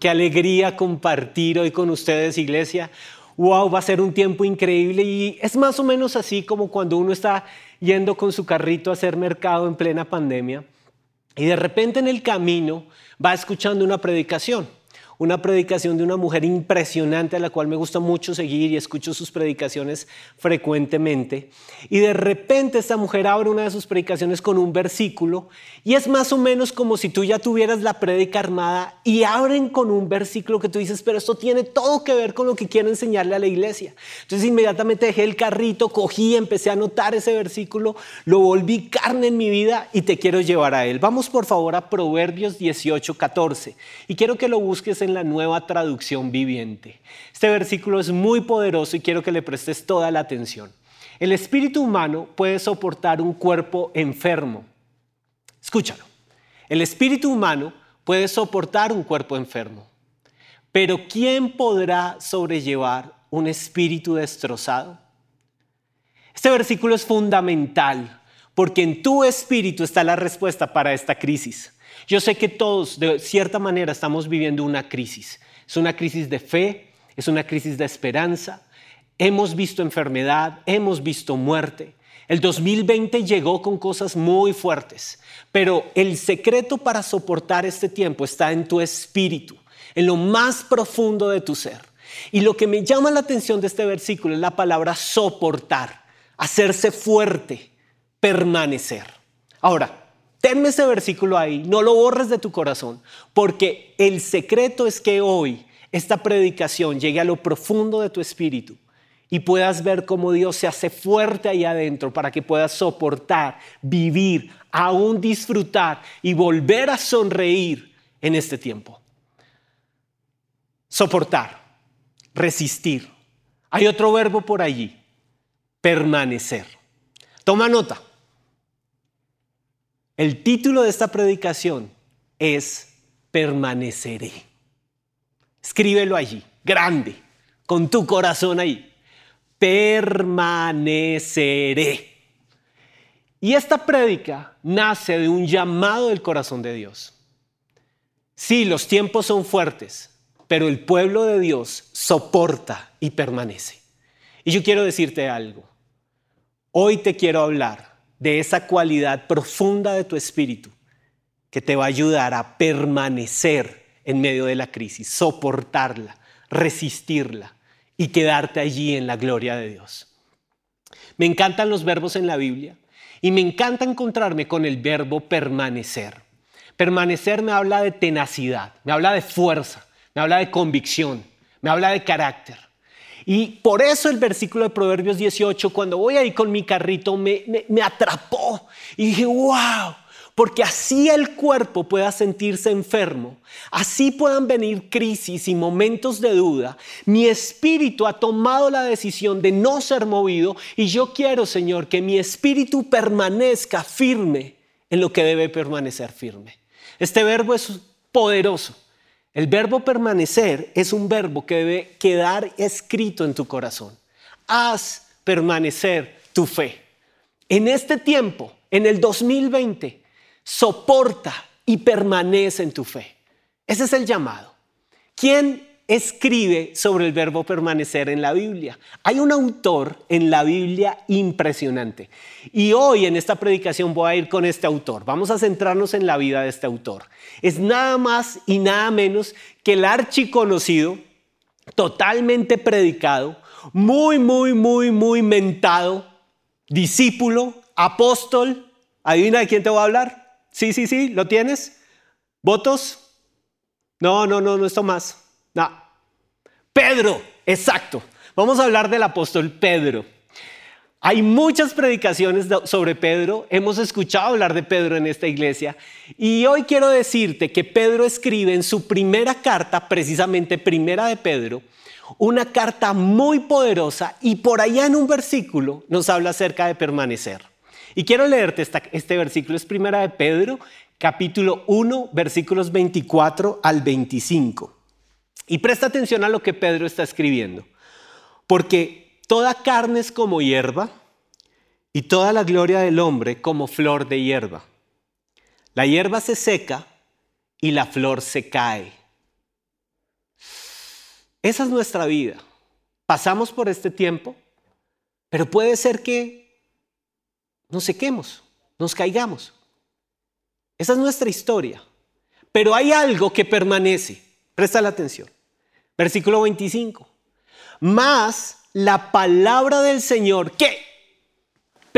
Qué alegría compartir hoy con ustedes, iglesia. Wow, va a ser un tiempo increíble y es más o menos así como cuando uno está yendo con su carrito a hacer mercado en plena pandemia y de repente en el camino va escuchando una predicación una predicación de una mujer impresionante a la cual me gusta mucho seguir y escucho sus predicaciones frecuentemente. Y de repente esta mujer abre una de sus predicaciones con un versículo y es más o menos como si tú ya tuvieras la predica armada y abren con un versículo que tú dices, pero esto tiene todo que ver con lo que quiero enseñarle a la iglesia. Entonces inmediatamente dejé el carrito, cogí, empecé a anotar ese versículo, lo volví carne en mi vida y te quiero llevar a él. Vamos por favor a Proverbios 18, 14 y quiero que lo busques en la nueva traducción viviente. Este versículo es muy poderoso y quiero que le prestes toda la atención. El espíritu humano puede soportar un cuerpo enfermo. Escúchalo. El espíritu humano puede soportar un cuerpo enfermo. Pero ¿quién podrá sobrellevar un espíritu destrozado? Este versículo es fundamental porque en tu espíritu está la respuesta para esta crisis. Yo sé que todos, de cierta manera, estamos viviendo una crisis. Es una crisis de fe, es una crisis de esperanza. Hemos visto enfermedad, hemos visto muerte. El 2020 llegó con cosas muy fuertes, pero el secreto para soportar este tiempo está en tu espíritu, en lo más profundo de tu ser. Y lo que me llama la atención de este versículo es la palabra soportar, hacerse fuerte, permanecer. Ahora, Tenme ese versículo ahí, no lo borres de tu corazón, porque el secreto es que hoy esta predicación llegue a lo profundo de tu espíritu y puedas ver cómo Dios se hace fuerte ahí adentro para que puedas soportar, vivir, aún disfrutar y volver a sonreír en este tiempo. Soportar, resistir. Hay otro verbo por allí, permanecer. Toma nota. El título de esta predicación es Permaneceré. Escríbelo allí, grande, con tu corazón ahí. Permaneceré. Y esta prédica nace de un llamado del corazón de Dios. Sí, los tiempos son fuertes, pero el pueblo de Dios soporta y permanece. Y yo quiero decirte algo. Hoy te quiero hablar de esa cualidad profunda de tu espíritu que te va a ayudar a permanecer en medio de la crisis, soportarla, resistirla y quedarte allí en la gloria de Dios. Me encantan los verbos en la Biblia y me encanta encontrarme con el verbo permanecer. Permanecer me habla de tenacidad, me habla de fuerza, me habla de convicción, me habla de carácter. Y por eso el versículo de Proverbios 18, cuando voy ahí con mi carrito, me, me, atrapó. Y dije, wow, porque así el cuerpo pueda sentirse enfermo, así puedan venir crisis y momentos de duda, mi espíritu ha tomado la decisión de no ser movido y yo quiero, Señor, que mi espíritu permanezca firme en lo que debe permanecer firme. Este verbo es poderoso. El verbo permanecer es un verbo que debe quedar escrito en tu corazón. Haz permanecer tu fe. En este tiempo, en el 2020, soporta y permanece en tu fe. Ese es el llamado. ¿Quién escribe sobre el verbo permanecer en la Biblia. Hay un autor en la Biblia impresionante. Y hoy en esta predicación voy a ir con este autor. Vamos a centrarnos en la vida de este autor. Es nada más y nada menos que el archiconocido, totalmente predicado, muy, muy, muy, muy mentado, discípulo, apóstol. ¿Adivina de quién te voy a hablar? Sí, sí, sí, ¿lo tienes? ¿Votos? No, no, no, no es Tomás. Pedro, exacto. Vamos a hablar del apóstol Pedro. Hay muchas predicaciones sobre Pedro, hemos escuchado hablar de Pedro en esta iglesia y hoy quiero decirte que Pedro escribe en su primera carta, precisamente primera de Pedro, una carta muy poderosa y por allá en un versículo nos habla acerca de permanecer. Y quiero leerte este versículo, es primera de Pedro, capítulo 1, versículos 24 al 25. Y presta atención a lo que Pedro está escribiendo. Porque toda carne es como hierba y toda la gloria del hombre como flor de hierba. La hierba se seca y la flor se cae. esa es nuestra vida. Pasamos por este tiempo, pero puede ser que nos sequemos, nos caigamos. Esa es nuestra historia. Pero hay algo que permanece. Presta la atención. Versículo 25. Más la palabra del Señor, ¿qué?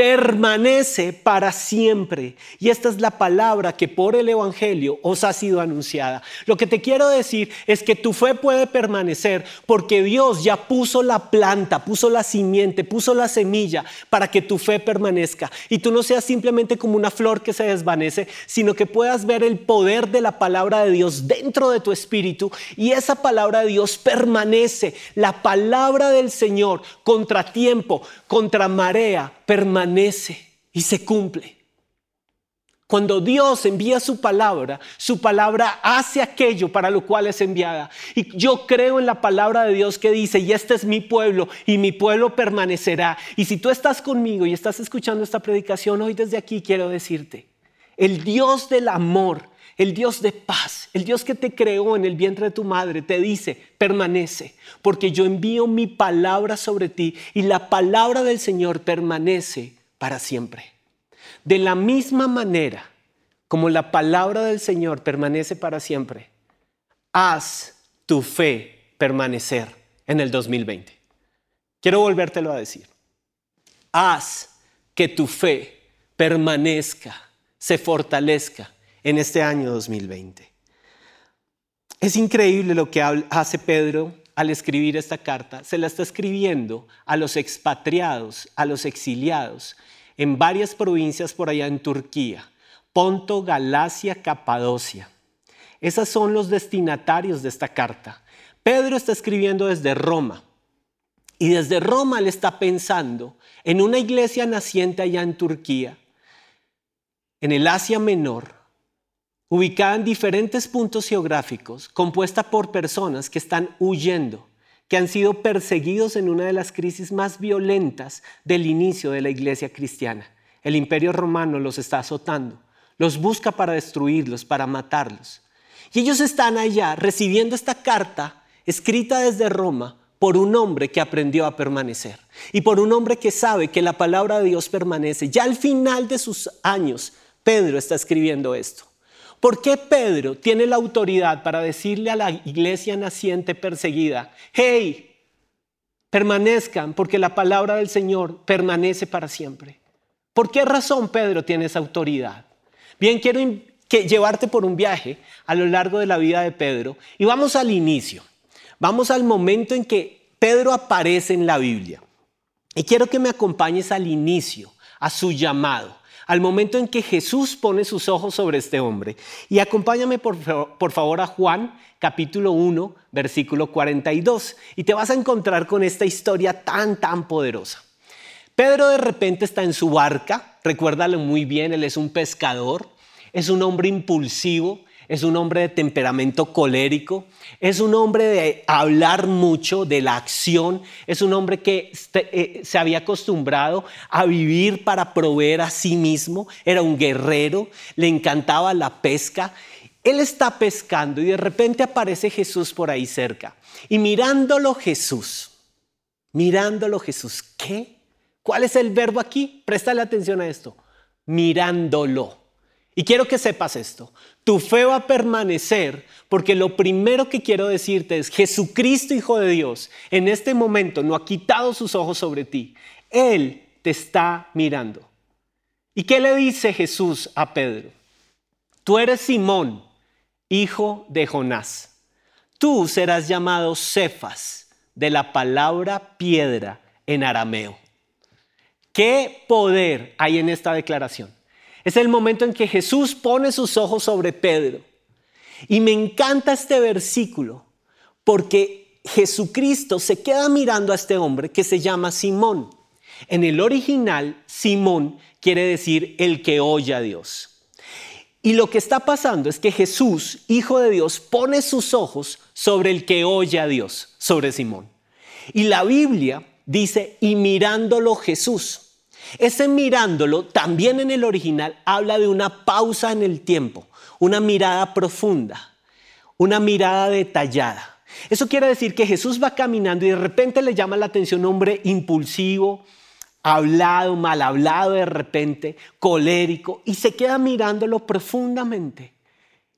Permanece para siempre. Y esta es la palabra que por el Evangelio os ha sido anunciada. Lo que te quiero decir es que tu fe puede permanecer porque Dios ya puso la planta, puso la simiente, puso la semilla para que tu fe permanezca. Y tú no seas simplemente como una flor que se desvanece, sino que puedas ver el poder de la palabra de Dios dentro de tu espíritu. Y esa palabra de Dios permanece. La palabra del Señor contra tiempo, contra marea, permanece y se cumple. Cuando Dios envía su palabra, su palabra hace aquello para lo cual es enviada. Y yo creo en la palabra de Dios que dice, y este es mi pueblo, y mi pueblo permanecerá. Y si tú estás conmigo y estás escuchando esta predicación, hoy desde aquí quiero decirte, el Dios del amor, el Dios de paz, el Dios que te creó en el vientre de tu madre, te dice, permanece, porque yo envío mi palabra sobre ti y la palabra del Señor permanece para siempre. De la misma manera como la palabra del Señor permanece para siempre, haz tu fe permanecer en el 2020. Quiero volvértelo a decir. Haz que tu fe permanezca, se fortalezca en este año 2020. Es increíble lo que hace Pedro al escribir esta carta. Se la está escribiendo a los expatriados, a los exiliados en varias provincias por allá en Turquía, Ponto, Galacia, Capadocia. Esos son los destinatarios de esta carta. Pedro está escribiendo desde Roma y desde Roma le está pensando en una iglesia naciente allá en Turquía, en el Asia Menor, ubicada en diferentes puntos geográficos, compuesta por personas que están huyendo, que han sido perseguidos en una de las crisis más violentas del inicio de la iglesia cristiana. El imperio romano los está azotando, los busca para destruirlos, para matarlos. Y ellos están allá recibiendo esta carta escrita desde Roma por un hombre que aprendió a permanecer y por un hombre que sabe que la palabra de Dios permanece. Ya al final de sus años, Pedro está escribiendo esto. ¿Por qué Pedro tiene la autoridad para decirle a la iglesia naciente perseguida, hey, permanezcan porque la palabra del Señor permanece para siempre? ¿Por qué razón Pedro tiene esa autoridad? Bien, quiero llevarte por un viaje a lo largo de la vida de Pedro y vamos al inicio. Vamos al momento en que Pedro aparece en la Biblia. Y quiero que me acompañes al inicio, a su llamado al momento en que Jesús pone sus ojos sobre este hombre. Y acompáñame por, por favor a Juan capítulo 1, versículo 42, y te vas a encontrar con esta historia tan, tan poderosa. Pedro de repente está en su barca, recuérdalo muy bien, él es un pescador, es un hombre impulsivo, es un hombre de temperamento colérico, es un hombre de hablar mucho, de la acción, es un hombre que eh, se había acostumbrado a vivir para proveer a sí mismo, era un guerrero, le encantaba la pesca. Él está pescando y de repente aparece Jesús por ahí cerca. Y mirándolo Jesús, mirándolo Jesús, ¿qué? ¿Cuál es el verbo aquí? Préstale atención a esto. Mirándolo. Y quiero que sepas esto. Tu fe va a permanecer porque lo primero que quiero decirte es Jesucristo, Hijo de Dios, en este momento no ha quitado sus ojos sobre ti. Él te está mirando. ¿Y qué le dice Jesús a Pedro? Tú eres Simón, hijo de Jonás. Tú serás llamado Cefas, de la palabra piedra en arameo. ¿Qué poder hay en esta declaración? Es el momento en que Jesús pone sus ojos sobre Pedro. Y me encanta este versículo porque Jesucristo se queda mirando a este hombre que se llama Simón. En el original, Simón quiere decir el que oye a Dios. Y lo que está pasando es que Jesús, Hijo de Dios, pone sus ojos sobre el que oye a Dios, sobre Simón. Y la Biblia dice, y mirándolo Jesús. Ese mirándolo, también en el original, habla de una pausa en el tiempo, una mirada profunda, una mirada detallada. Eso quiere decir que Jesús va caminando y de repente le llama la atención un hombre impulsivo, hablado, mal hablado de repente, colérico, y se queda mirándolo profundamente.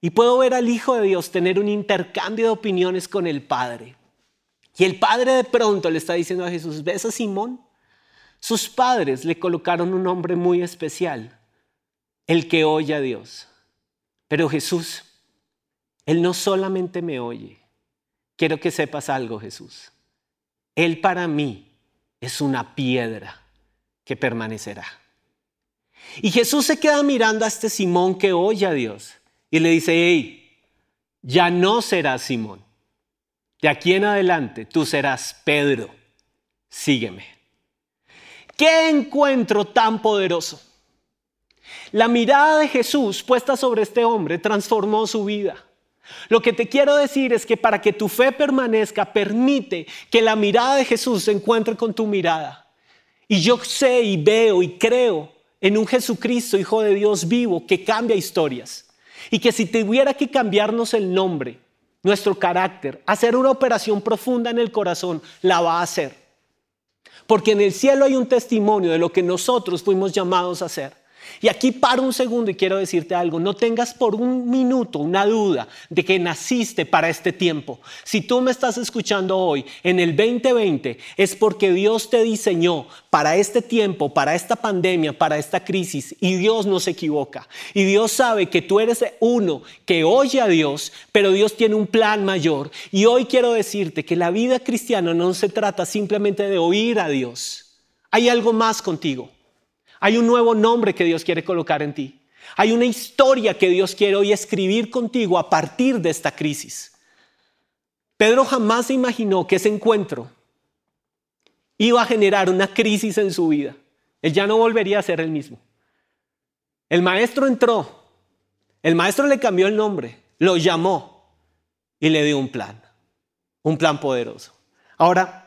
Y puedo ver al Hijo de Dios tener un intercambio de opiniones con el Padre. Y el Padre de pronto le está diciendo a Jesús, ¿ves a Simón? Sus padres le colocaron un nombre muy especial, el que oye a Dios. Pero Jesús, Él no solamente me oye, quiero que sepas algo, Jesús. Él para mí es una piedra que permanecerá. Y Jesús se queda mirando a este Simón que oye a Dios y le dice, hey, ya no serás Simón. De aquí en adelante tú serás Pedro. Sígueme. ¿Qué encuentro tan poderoso? La mirada de Jesús puesta sobre este hombre transformó su vida. Lo que te quiero decir es que para que tu fe permanezca, permite que la mirada de Jesús se encuentre con tu mirada. Y yo sé y veo y creo en un Jesucristo, Hijo de Dios vivo, que cambia historias. Y que si tuviera que cambiarnos el nombre, nuestro carácter, hacer una operación profunda en el corazón, la va a hacer. Porque en el cielo hay un testimonio de lo que nosotros fuimos llamados a hacer. Y aquí paro un segundo y quiero decirte algo. No tengas por un minuto una duda de que naciste para este tiempo. Si tú me estás escuchando hoy en el 2020 es porque Dios te diseñó para este tiempo, para esta pandemia, para esta crisis. Y Dios no se equivoca. Y Dios sabe que tú eres uno que oye a Dios, pero Dios tiene un plan mayor. Y hoy quiero decirte que la vida cristiana no se trata simplemente de oír a Dios. Hay algo más contigo. Hay un nuevo nombre que Dios quiere colocar en ti. Hay una historia que Dios quiere hoy escribir contigo a partir de esta crisis. Pedro jamás se imaginó que ese encuentro iba a generar una crisis en su vida. Él ya no volvería a ser el mismo. El maestro entró, el maestro le cambió el nombre, lo llamó y le dio un plan, un plan poderoso. Ahora,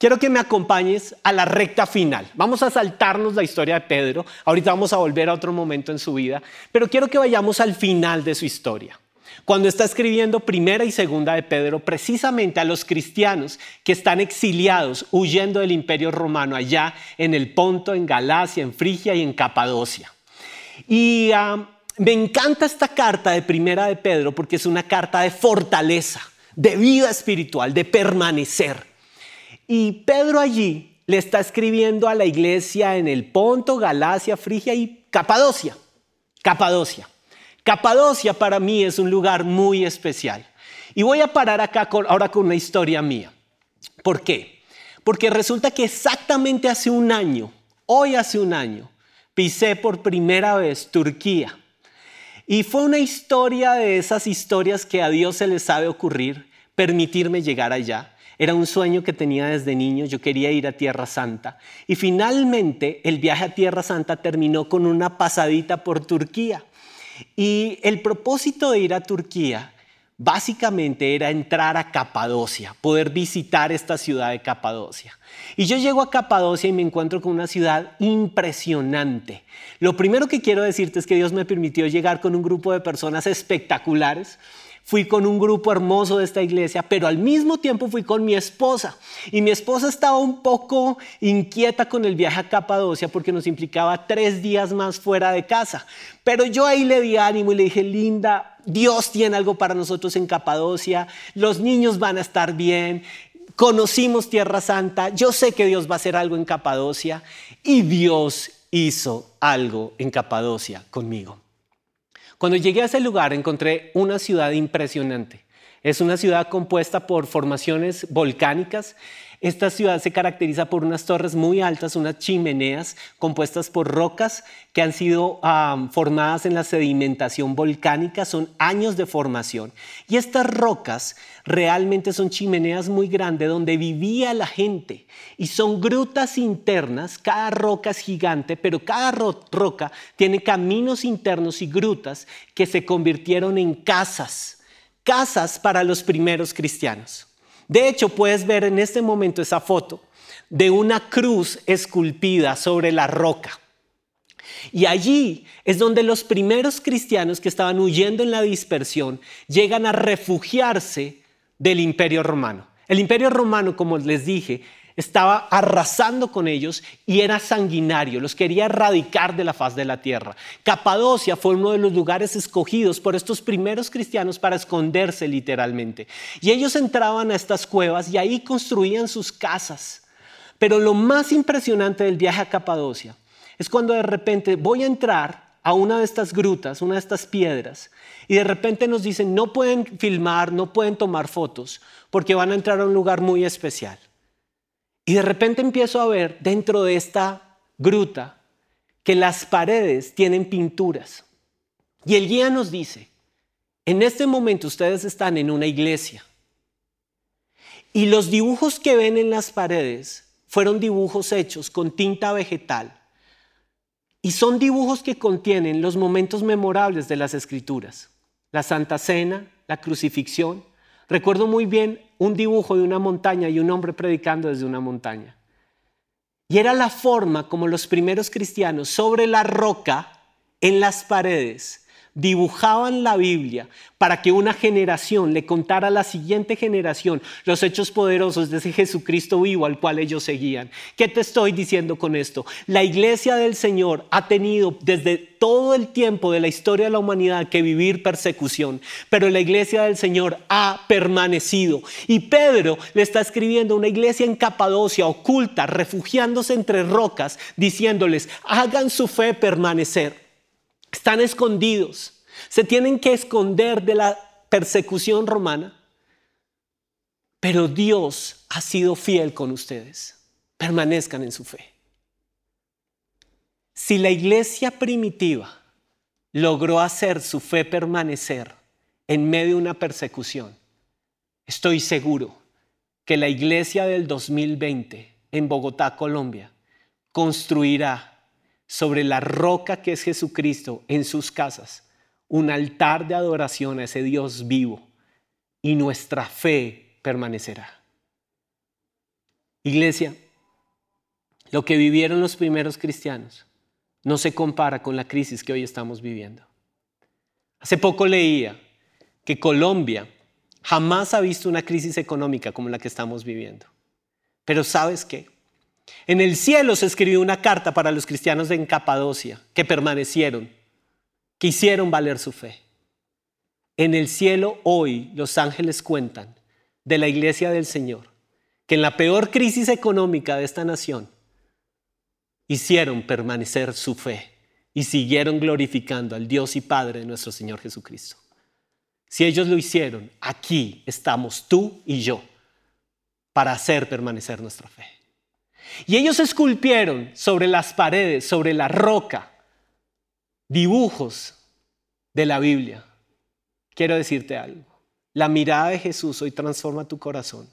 quiero que me acompañes a la recta final. Vamos a saltarnos la historia de Pedro. Ahorita vamos a volver a otro momento en su vida, pero quiero que vayamos al final de su historia. Cuando está escribiendo primera y segunda de Pedro, precisamente a los cristianos que están exiliados, huyendo del imperio romano allá en el Ponto, en Galacia, en Frigia y en Capadocia. Y ah, me encanta esta carta de primera de Pedro porque es una carta de fortaleza, de vida espiritual, de permanecer. Y Pedro allí le está escribiendo a la iglesia en el Ponto, Galacia, Frigia y Capadocia. Capadocia. Capadocia para mí es un lugar muy especial. Y voy a parar acá ahora con una historia mía. ¿Por qué? Porque resulta que exactamente hace un año, hoy hace un año, pisé por primera vez Turquía. Y fue una historia de esas historias que a Dios se le sabe ocurrir, permitirme llegar allá. Era un sueño que tenía desde niño, yo quería ir a Tierra Santa. Y finalmente el viaje a Tierra Santa terminó con una pasadita por Turquía. Y el propósito de ir a Turquía básicamente era entrar a Capadocia, poder visitar esta ciudad de Capadocia. Y yo llego a Capadocia y me encuentro con una ciudad impresionante. Lo primero que quiero decirte es que Dios me permitió llegar con un grupo de personas espectaculares fui con un grupo hermoso de esta iglesia, pero al mismo tiempo fui con mi esposa. Y mi esposa estaba un poco inquieta con el viaje a Capadocia porque nos implicaba tres días más fuera de casa. Pero yo ahí le di ánimo y le dije, linda, Dios tiene algo para nosotros en Capadocia, los niños van a estar bien, conocimos Tierra Santa, yo sé que Dios va a hacer algo en Capadocia y Dios hizo algo en Capadocia conmigo. Cuando llegué a ese lugar encontré una ciudad impresionante. Es una ciudad compuesta por formaciones volcánicas. Esta ciudad se caracteriza por unas torres muy altas, unas chimeneas compuestas por rocas que han sido formadas en la sedimentación volcánica. Son años de formación. Y estas rocas realmente son chimeneas muy grandes donde vivía la gente. Y son grutas internas. Cada roca es gigante, pero cada roca tiene caminos internos y grutas que se convirtieron en casas casas para los primeros cristianos. De hecho, puedes ver en este momento esa foto de una cruz esculpida sobre la roca. Y allí es donde los primeros cristianos que estaban huyendo en la dispersión llegan a refugiarse del imperio romano. El imperio romano, como les dije, estaba arrasando con ellos y era sanguinario, los quería erradicar de la faz de la tierra. Capadocia fue uno de los lugares escogidos por estos primeros cristianos para esconderse literalmente. Y ellos entraban a estas cuevas y ahí construían sus casas. Pero lo más impresionante del viaje a Capadocia es cuando de repente voy a entrar a una de estas grutas, una de estas piedras, y de repente nos dicen, no pueden filmar, no pueden tomar fotos, porque van a entrar a un lugar muy especial. Y de repente empiezo a ver dentro de esta gruta que las paredes tienen pinturas. Y el guía nos dice, en este momento ustedes están en una iglesia. Y los dibujos que ven en las paredes fueron dibujos hechos con tinta vegetal. Y son dibujos que contienen los momentos memorables de las escrituras. La Santa Cena, la crucifixión, Recuerdo muy bien un dibujo de una montaña y un hombre predicando desde una montaña. Y era la forma como los primeros cristianos sobre la roca, en las paredes, dibujaban la Biblia para que una generación le contara a la siguiente generación los hechos poderosos de ese Jesucristo vivo al cual ellos seguían. ¿Qué te estoy diciendo con esto? La iglesia del Señor ha tenido desde todo el tiempo de la historia de la humanidad que vivir persecución, pero la iglesia del Señor ha permanecido. Y Pedro le está escribiendo a una iglesia en Capadocia, oculta, refugiándose entre rocas, diciéndoles, hagan su fe permanecer. Están escondidos. Se tienen que esconder de la persecución romana. Pero Dios ha sido fiel con ustedes. Permanezcan en su fe. Si la iglesia primitiva logró hacer su fe permanecer en medio de una persecución, estoy seguro que la iglesia del 2020 en Bogotá, Colombia, construirá sobre la roca que es Jesucristo en sus casas, un altar de adoración a ese Dios vivo y nuestra fe permanecerá. Iglesia, lo que vivieron los primeros cristianos no se compara con la crisis que hoy estamos viviendo. Hace poco leía que Colombia jamás ha visto una crisis económica como la que estamos viviendo. Pero ¿sabes qué? En el cielo se escribió una carta para los cristianos de Capadocia que permanecieron, que hicieron valer su fe. En el cielo hoy los ángeles cuentan de la iglesia del Señor, que en la peor crisis económica de esta nación hicieron permanecer su fe y siguieron glorificando al Dios y Padre de nuestro Señor Jesucristo. Si ellos lo hicieron, aquí estamos tú y yo para hacer permanecer nuestra fe. Y ellos esculpieron sobre las paredes, sobre la roca, dibujos de la Biblia. Quiero decirte algo. La mirada de Jesús hoy transforma tu corazón.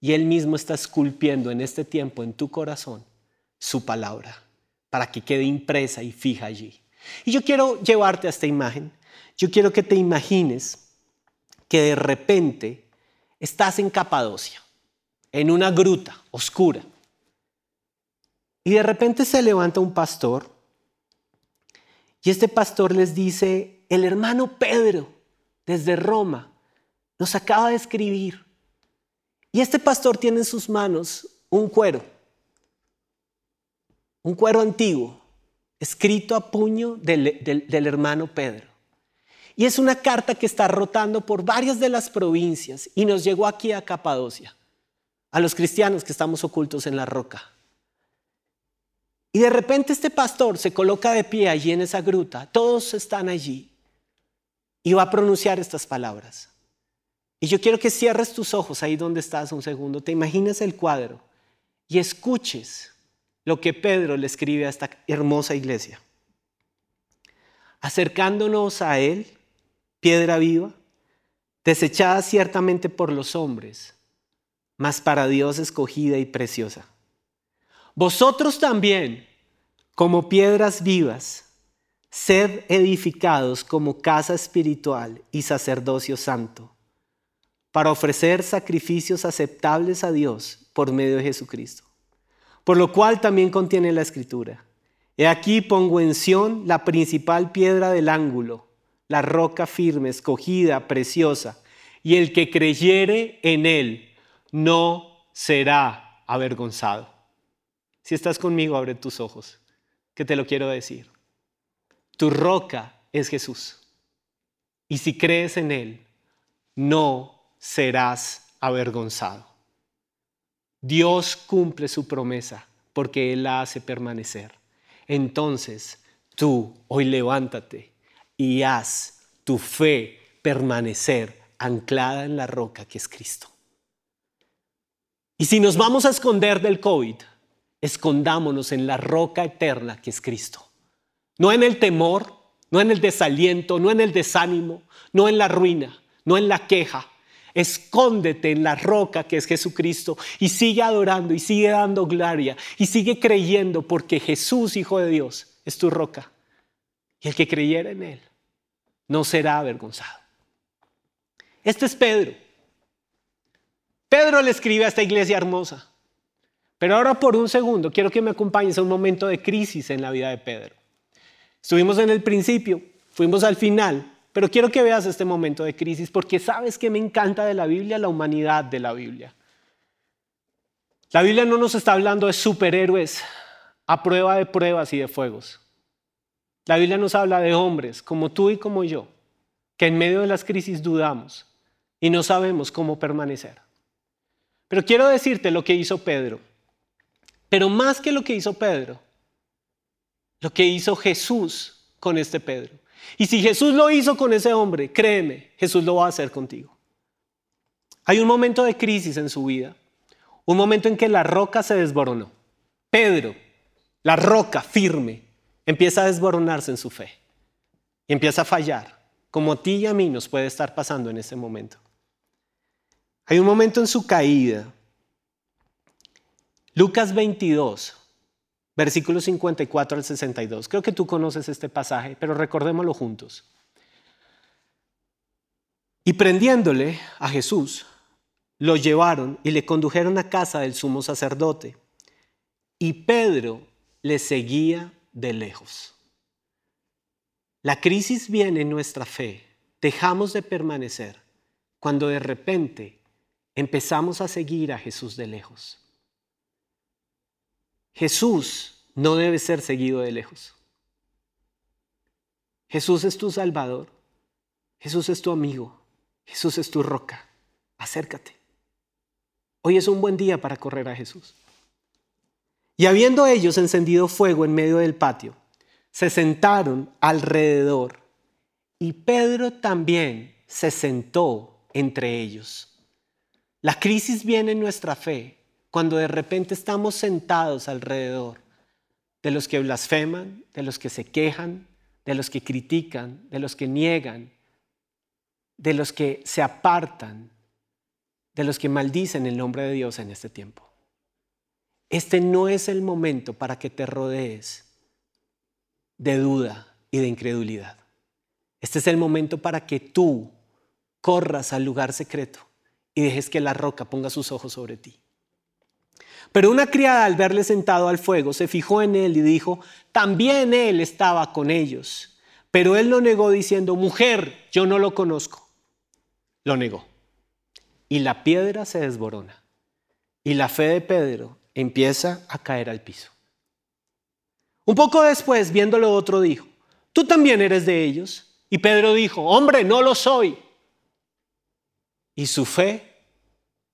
Y Él mismo está esculpiendo en este tiempo en tu corazón su palabra para que quede impresa y fija allí. Y yo quiero llevarte a esta imagen. Yo quiero que te imagines que de repente estás en Capadocia, en una gruta oscura. Y de repente se levanta un pastor y este pastor les dice, el hermano Pedro desde Roma nos acaba de escribir. Y este pastor tiene en sus manos un cuero, un cuero antiguo, escrito a puño del, del hermano Pedro. Y es una carta que está rotando por varias de las provincias y nos llegó aquí a Capadocia, a los cristianos que estamos ocultos en la roca. Y de repente este pastor se coloca de pie allí en esa gruta, todos están allí, y va a pronunciar estas palabras. Y yo quiero que cierres tus ojos ahí donde estás un segundo, te imaginas el cuadro. Y escuches lo que Pedro le escribe a esta hermosa iglesia. Acercándonos a él, piedra viva, desechada ciertamente por los hombres, mas para Dios escogida y preciosa vosotros también, como piedras vivas, sed edificados como casa espiritual y sacerdocio santo, para ofrecer sacrificios aceptables a Dios por medio de Jesucristo. Por lo cual también contiene la escritura. He aquí pongo en Sión la principal piedra del ángulo, la roca firme, escogida, preciosa. y el que creyere en él no será avergonzado. Si estás conmigo, abre tus ojos, que te lo quiero decir. Tu roca es Jesús. Y si crees en Él, no serás avergonzado. Dios cumple su promesa porque Él la hace permanecer. Entonces, tú hoy levántate y haz tu fe permanecer anclada en la roca que es Cristo. Y si nos vamos a esconder del COVID, escondámonos en la roca eterna que es Cristo. No en el temor, no en el desaliento, no en el desánimo, no en la ruina, no en la queja. Escóndete en la roca que es Jesucristo y sigue adorando y sigue dando gloria y sigue creyendo porque Jesús, Hijo de Dios, es tu roca. Y el que creyera en Él no será avergonzado. Este es Pedro. Pedro le escribe a esta iglesia hermosa. Pero ahora por un segundo quiero que me acompañes a un momento de crisis en la vida de Pedro. Estuvimos en el principio, fuimos al final, pero quiero que veas este momento de crisis porque sabes que me encanta de la Biblia, la humanidad de la Biblia. La Biblia no nos está hablando de superhéroes a prueba de pruebas y de fuegos. La Biblia nos habla de hombres como tú y como yo, que en medio de las crisis dudamos y no sabemos cómo permanecer. Pero quiero decirte lo que hizo Pedro. Pero más que lo que hizo Pedro, lo que hizo Jesús con este Pedro. Y si Jesús lo hizo con ese hombre, créeme, Jesús lo va a hacer contigo. Hay un momento de crisis en su vida, un momento en que la roca se desboronó. Pedro, la roca firme, empieza a desboronarse en su fe y empieza a fallar, como a ti y a mí nos puede estar pasando en ese momento. Hay un momento en su caída. Lucas 22, versículos 54 al 62. Creo que tú conoces este pasaje, pero recordémoslo juntos. Y prendiéndole a Jesús, lo llevaron y le condujeron a casa del sumo sacerdote. Y Pedro le seguía de lejos. La crisis viene en nuestra fe. Dejamos de permanecer cuando de repente empezamos a seguir a Jesús de lejos. Jesús no debe ser seguido de lejos. Jesús es tu Salvador. Jesús es tu amigo. Jesús es tu roca. Acércate. Hoy es un buen día para correr a Jesús. Y habiendo ellos encendido fuego en medio del patio, se sentaron alrededor y Pedro también se sentó entre ellos. La crisis viene en nuestra fe cuando de repente estamos sentados alrededor de los que blasfeman, de los que se quejan, de los que critican, de los que niegan, de los que se apartan, de los que maldicen el nombre de Dios en este tiempo. Este no es el momento para que te rodees de duda y de incredulidad. Este es el momento para que tú corras al lugar secreto y dejes que la roca ponga sus ojos sobre ti. Pero una criada al verle sentado al fuego se fijó en él y dijo, también él estaba con ellos. Pero él lo negó diciendo, mujer, yo no lo conozco. Lo negó. Y la piedra se desborona. Y la fe de Pedro empieza a caer al piso. Un poco después, viéndolo otro, dijo, tú también eres de ellos. Y Pedro dijo, hombre, no lo soy. Y su fe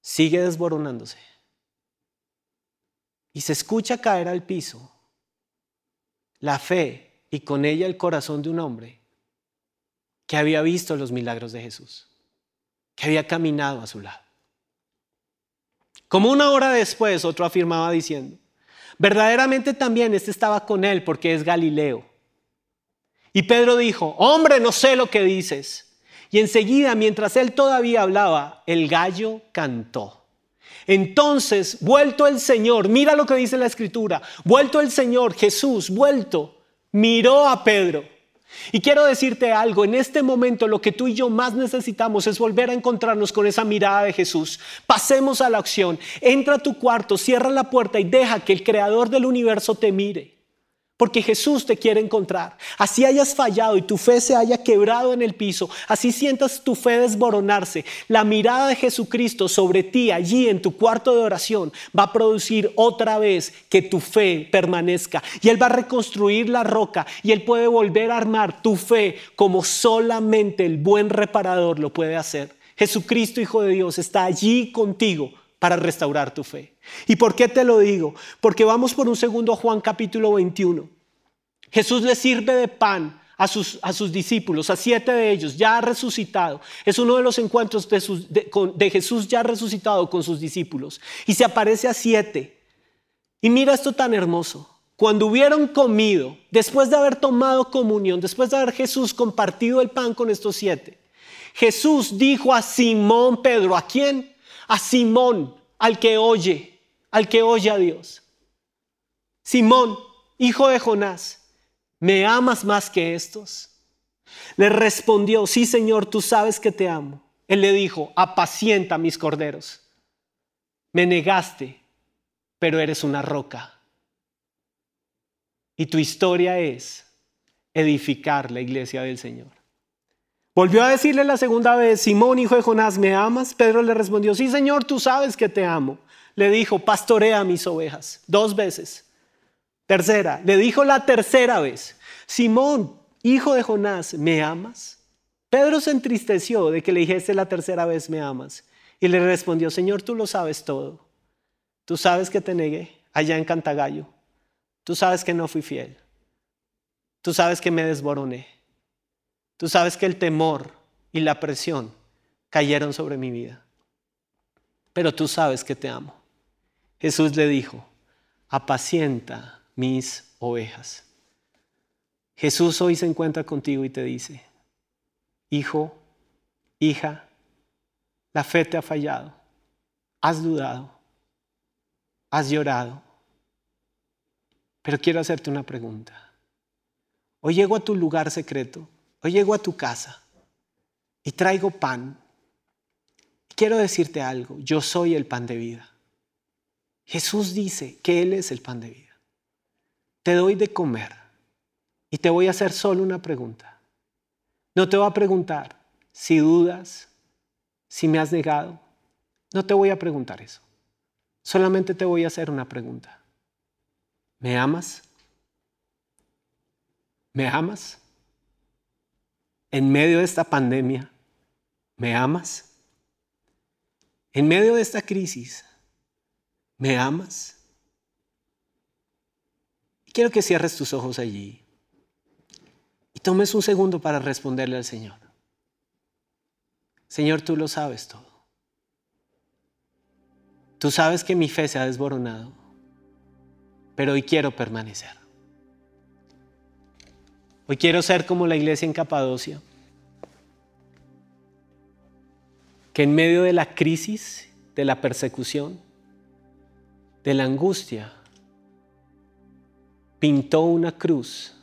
sigue desboronándose y se escucha caer al piso la fe y con ella el corazón de un hombre que había visto los milagros de Jesús, que había caminado a su lado. Como una hora después, otro afirmaba diciendo, verdaderamente también este estaba con él porque es Galileo. Y Pedro dijo, hombre, no sé lo que dices. Y enseguida, mientras él todavía hablaba, el gallo cantó. Entonces, vuelto el Señor, mira lo que dice la Escritura, vuelto el Señor, Jesús, vuelto, miró a Pedro. Y quiero decirte algo, en este momento lo que tú y yo más necesitamos es volver a encontrarnos con esa mirada de Jesús. Pasemos a la acción, entra a tu cuarto, cierra la puerta y deja que el creador del universo te mire. Porque Jesús te quiere encontrar. Así hayas fallado y tu fe se haya quebrado en el piso, así sientas tu fe desboronarse, la mirada de Jesucristo sobre ti allí en tu cuarto de oración va a producir otra vez que tu fe permanezca. Y Él va a reconstruir la roca y Él puede volver a armar tu fe como solamente el buen reparador lo puede hacer. Jesucristo, Hijo de Dios, está allí contigo para restaurar tu fe. ¿Y por qué te lo digo? Porque vamos por un segundo Juan capítulo 21. Jesús le sirve de pan a sus, a sus, discípulos, a siete de ellos, ya resucitado. Es uno de los encuentros de, de Jesús ya resucitado con sus discípulos. Y se aparece a siete. Y mira esto tan hermoso. Cuando hubieron comido, después de haber tomado comunión, después de haber Jesús compartido el pan con estos siete, Jesús dijo a Simón Pedro, ¿a quién? A Simón, al que oye, al que oye a Dios. Simón, hijo de Jonás, ¿me amas más que estos? Le respondió, sí Señor, tú sabes que te amo. Él le dijo, apacienta mis corderos. Me negaste, pero eres una roca. Y tu historia es edificar la iglesia del Señor. Volvió a decirle la segunda vez, Simón, hijo de Jonás, ¿me amas? Pedro le respondió, sí Señor, tú sabes que te amo. Le dijo, pastorea mis ovejas, dos veces. Tercera, le dijo la tercera vez, Simón, hijo de Jonás, ¿me amas? Pedro se entristeció de que le dijese la tercera vez, ¿me amas? Y le respondió, Señor, tú lo sabes todo. Tú sabes que te negué allá en Cantagallo. Tú sabes que no fui fiel. Tú sabes que me desboroné. Tú sabes que el temor y la presión cayeron sobre mi vida. Pero tú sabes que te amo. Jesús le dijo, apacienta mis ovejas. Jesús hoy se encuentra contigo y te dice, hijo, hija, la fe te ha fallado, has dudado, has llorado, pero quiero hacerte una pregunta. Hoy llego a tu lugar secreto, hoy llego a tu casa y traigo pan. Quiero decirte algo, yo soy el pan de vida. Jesús dice que Él es el pan de vida te doy de comer y te voy a hacer solo una pregunta. No te voy a preguntar si dudas, si me has negado. No te voy a preguntar eso. Solamente te voy a hacer una pregunta. ¿Me amas? ¿Me amas? En medio de esta pandemia, ¿me amas? En medio de esta crisis, ¿me amas? quiero que cierres tus ojos allí y tomes un segundo para responderle al Señor. Señor, tú lo sabes todo. Tú sabes que mi fe se ha desboronado, pero hoy quiero permanecer. Hoy quiero ser como la iglesia en Capadocia, que en medio de la crisis, de la persecución, de la angustia, pintó una cruz,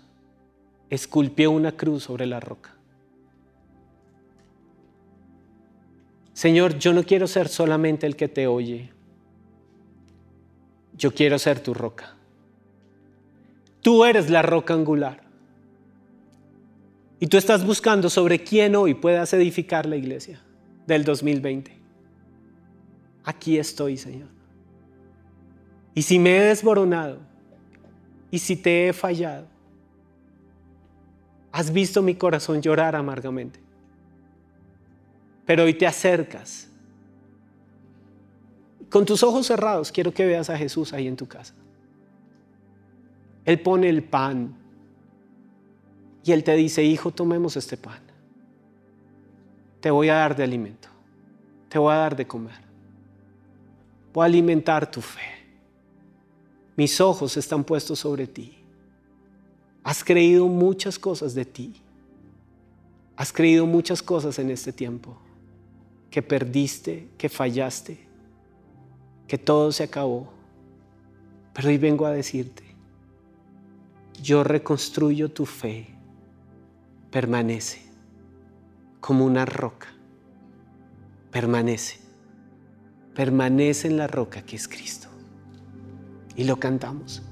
esculpió una cruz sobre la roca. Señor, yo no quiero ser solamente el que te oye, yo quiero ser tu roca. Tú eres la roca angular. Y tú estás buscando sobre quién hoy puedas edificar la iglesia del 2020. Aquí estoy, Señor. Y si me he desboronado, y si te he fallado, has visto mi corazón llorar amargamente, pero hoy te acercas. Con tus ojos cerrados quiero que veas a Jesús ahí en tu casa. Él pone el pan y Él te dice, hijo, tomemos este pan. Te voy a dar de alimento, te voy a dar de comer. Voy a alimentar tu fe mis ojos están puestos sobre ti. Has creído muchas cosas de ti. Has creído muchas cosas en este tiempo. Que perdiste, que fallaste, que todo se acabó. Pero hoy vengo a decirte, yo reconstruyo tu fe permanece como una roca. Permanece. Permanece en la roca que es Cristo. Y lo cantamos.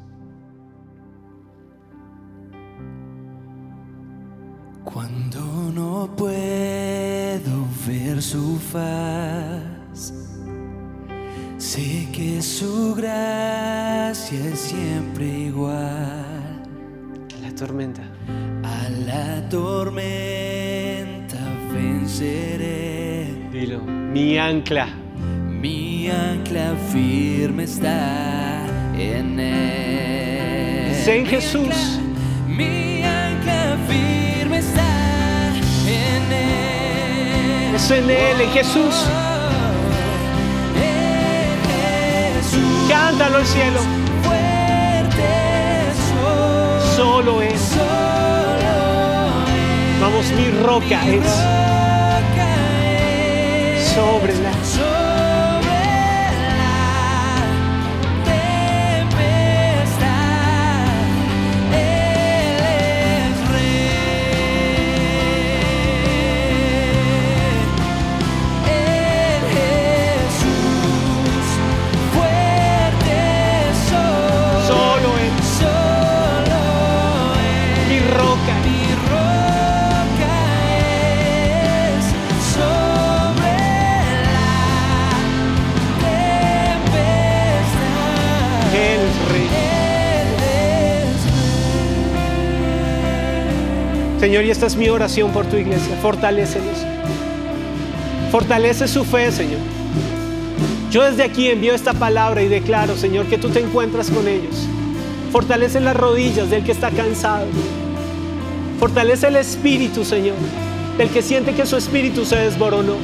Cuando no puedo ver su faz, sé que su gracia es siempre igual. La tormenta la tormenta venceré. Dilo. Mi ancla. Mi ancla firme está en él. Es en Jesús. Mi ancla firme está en él. Es en Él, en Jesús. En Jesús. Cántalo al cielo. Fuerte soy. Solo es. Mi roca es sobre la. Señor, y esta es mi oración por tu iglesia. Fortalécelos. Fortalece su fe, Señor. Yo desde aquí envío esta palabra y declaro, Señor, que tú te encuentras con ellos. Fortalece las rodillas del que está cansado. Fortalece el espíritu, Señor, del que siente que su espíritu se desboronó.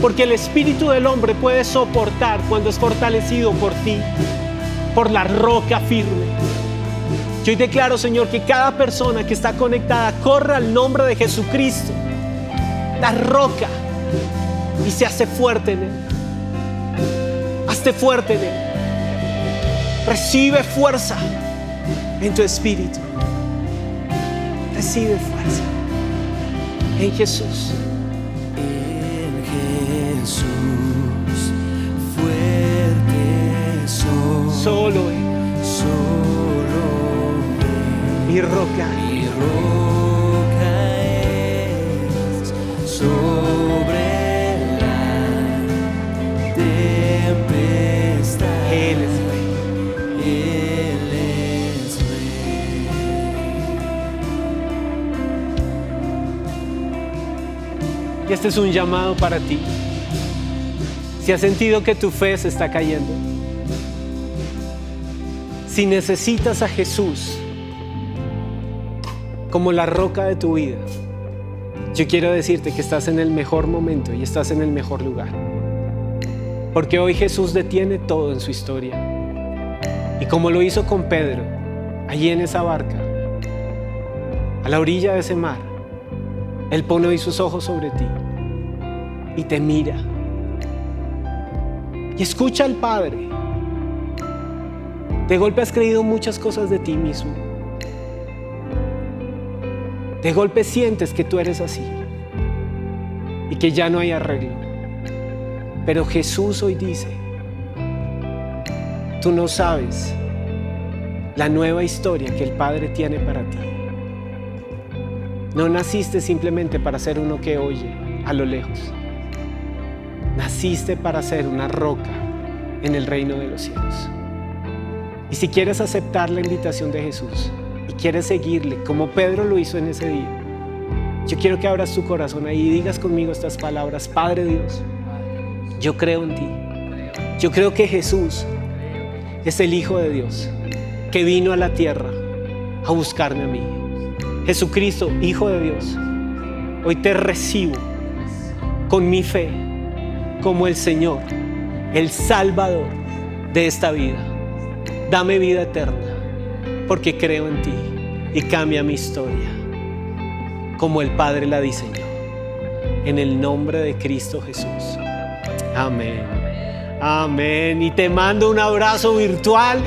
Porque el espíritu del hombre puede soportar cuando es fortalecido por ti, por la roca firme. Yo hoy declaro, Señor, que cada persona que está conectada corra al nombre de Jesucristo, la roca, y se hace fuerte en Él. Hazte fuerte en Él. Recibe fuerza en tu espíritu. Recibe fuerza en Jesús. En Jesús fuerte soy. Solo Él, mi roca. mi roca es sobre la tempestad. Él es Rey. Él es rey. Y este es un llamado para ti. Si has sentido que tu fe se está cayendo, si necesitas a Jesús como la roca de tu vida, yo quiero decirte que estás en el mejor momento y estás en el mejor lugar. Porque hoy Jesús detiene todo en su historia. Y como lo hizo con Pedro, allí en esa barca, a la orilla de ese mar, Él pone hoy sus ojos sobre ti y te mira. Y escucha al Padre. De golpe has creído muchas cosas de ti mismo. De golpe sientes que tú eres así y que ya no hay arreglo. Pero Jesús hoy dice, tú no sabes la nueva historia que el Padre tiene para ti. No naciste simplemente para ser uno que oye a lo lejos. Naciste para ser una roca en el reino de los cielos. Y si quieres aceptar la invitación de Jesús quieres seguirle como Pedro lo hizo en ese día, yo quiero que abras tu corazón ahí y digas conmigo estas palabras, Padre Dios, yo creo en ti. Yo creo que Jesús es el Hijo de Dios que vino a la tierra a buscarme a mí. Jesucristo, Hijo de Dios, hoy te recibo con mi fe como el Señor, el Salvador de esta vida. Dame vida eterna porque creo en ti y cambia mi historia como el Padre la diseñó. En el nombre de Cristo Jesús. Amén. Amén. Y te mando un abrazo virtual.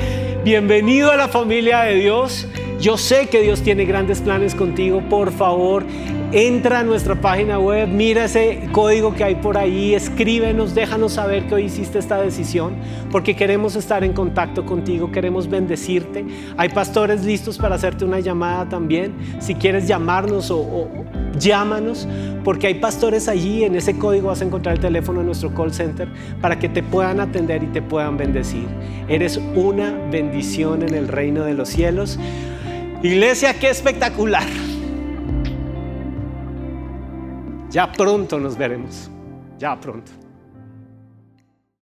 Bienvenido a la familia de Dios. Yo sé que Dios tiene grandes planes contigo. Por favor, entra a nuestra página web, mira ese código que hay por ahí, escríbenos, déjanos saber que hoy hiciste esta decisión, porque queremos estar en contacto contigo, queremos bendecirte. Hay pastores listos para hacerte una llamada también. Si quieres llamarnos o, o Llámanos porque hay pastores allí, en ese código vas a encontrar el teléfono de nuestro call center para que te puedan atender y te puedan bendecir. Eres una bendición en el reino de los cielos. Iglesia, qué espectacular. Ya pronto nos veremos. Ya pronto.